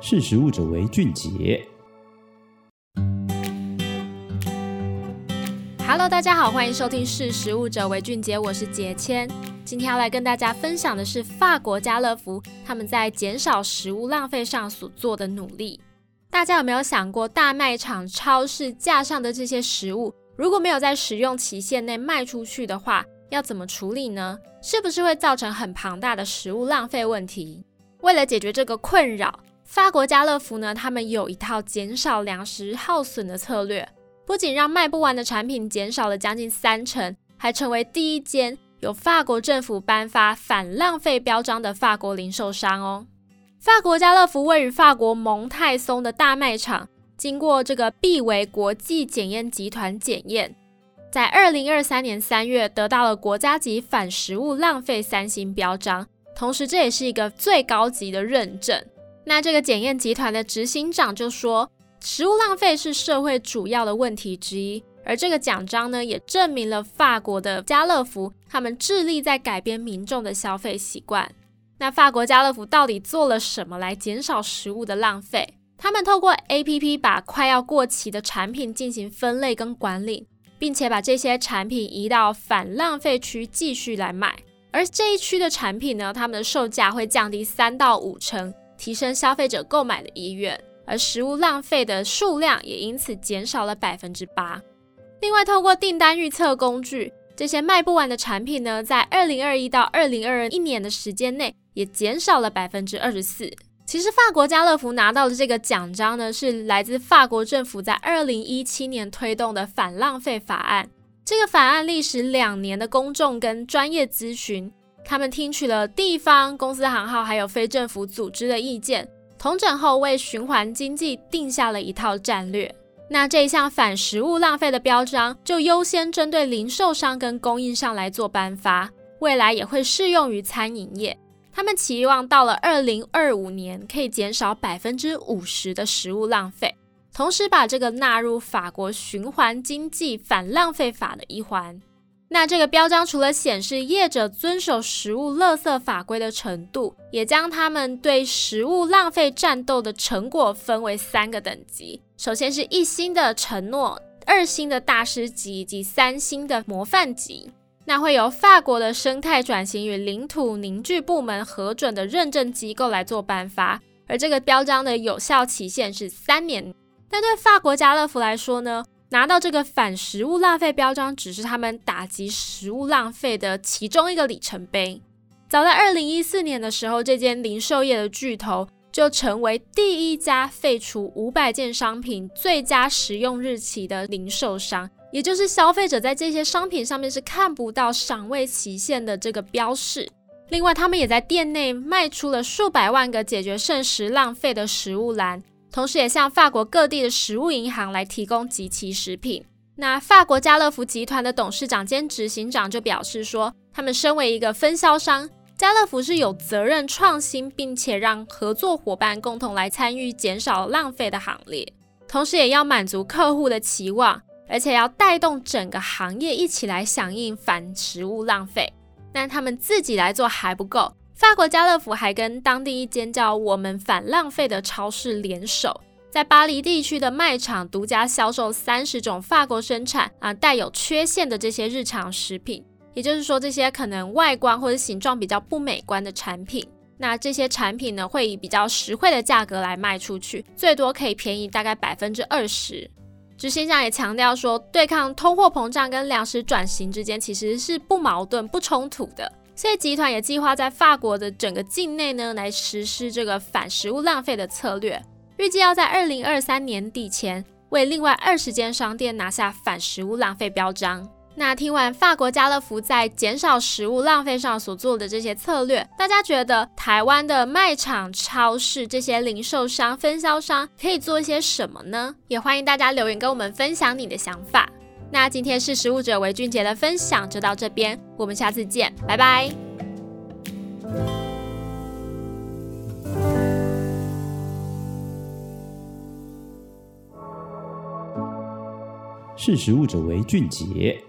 识食物者为俊杰。Hello，大家好，欢迎收听《识食物者为俊杰》，我是杰谦。今天要来跟大家分享的是法国家乐福他们在减少食物浪费上所做的努力。大家有没有想过，大卖场、超市架上的这些食物，如果没有在使用期限内卖出去的话，要怎么处理呢？是不是会造成很庞大的食物浪费问题？为了解决这个困扰，法国家乐福呢，他们有一套减少粮食耗损的策略，不仅让卖不完的产品减少了将近三成，还成为第一间由法国政府颁发反浪费标章的法国零售商哦。法国家乐福位于法国蒙泰松的大卖场，经过这个必维国际检验集团检验，在二零二三年三月得到了国家级反食物浪费三星标章，同时这也是一个最高级的认证。那这个检验集团的执行长就说，食物浪费是社会主要的问题之一，而这个奖章呢，也证明了法国的家乐福他们致力在改变民众的消费习惯。那法国家乐福到底做了什么来减少食物的浪费？他们透过 APP 把快要过期的产品进行分类跟管理，并且把这些产品移到反浪费区继续来卖。而这一区的产品呢，他们的售价会降低三到五成，提升消费者购买的意愿，而食物浪费的数量也因此减少了百分之八。另外，透过订单预测工具，这些卖不完的产品呢，在二零二一到二零二二一年的时间内，也减少了百分之二十四。其实法国家乐福拿到的这个奖章呢，是来自法国政府在二零一七年推动的反浪费法案。这个法案历时两年的公众跟专业咨询，他们听取了地方、公司行号还有非政府组织的意见，统整后为循环经济定下了一套战略。那这一项反食物浪费的标章，就优先针对零售商跟供应商来做颁发，未来也会适用于餐饮业。他们期望到了二零二五年可以减少百分之五十的食物浪费，同时把这个纳入法国循环经济反浪费法的一环。那这个标章除了显示业者遵守食物垃圾法规的程度，也将他们对食物浪费战斗的成果分为三个等级。首先是一星的承诺，二星的大师级以及三星的模范级。那会由法国的生态转型与领土凝聚部门核准的认证机构来做颁发，而这个标章的有效期限是三年。但对法国家乐福来说呢，拿到这个反食物浪费标章只是他们打击食物浪费的其中一个里程碑。早在二零一四年的时候，这间零售业的巨头就成为第一家废除五百件商品最佳食用日期的零售商。也就是消费者在这些商品上面是看不到赏味期限的这个标示。另外，他们也在店内卖出了数百万个解决剩食浪费的食物篮，同时也向法国各地的食物银行来提供及其食品。那法国家乐福集团的董事长兼执行长就表示说，他们身为一个分销商，家乐福是有责任创新，并且让合作伙伴共同来参与减少浪费的行列，同时也要满足客户的期望。而且要带动整个行业一起来响应反食物浪费，但他们自己来做还不够。法国家乐福还跟当地一间叫“我们反浪费”的超市联手，在巴黎地区的卖场独家销售三十种法国生产啊带有缺陷的这些日常食品，也就是说这些可能外观或者形状比较不美观的产品。那这些产品呢会以比较实惠的价格来卖出去，最多可以便宜大概百分之二十。执行长也强调说，对抗通货膨胀跟粮食转型之间其实是不矛盾、不冲突的。所以集团也计划在法国的整个境内呢，来实施这个反食物浪费的策略，预计要在二零二三年底前，为另外二十间商店拿下反食物浪费标章。那听完法国家乐福在减少食物浪费上所做的这些策略，大家觉得台湾的卖场、超市这些零售商、分销商可以做一些什么呢？也欢迎大家留言跟我们分享你的想法。那今天识食物者为俊杰的分享就到这边，我们下次见，拜拜。识食物者为俊杰。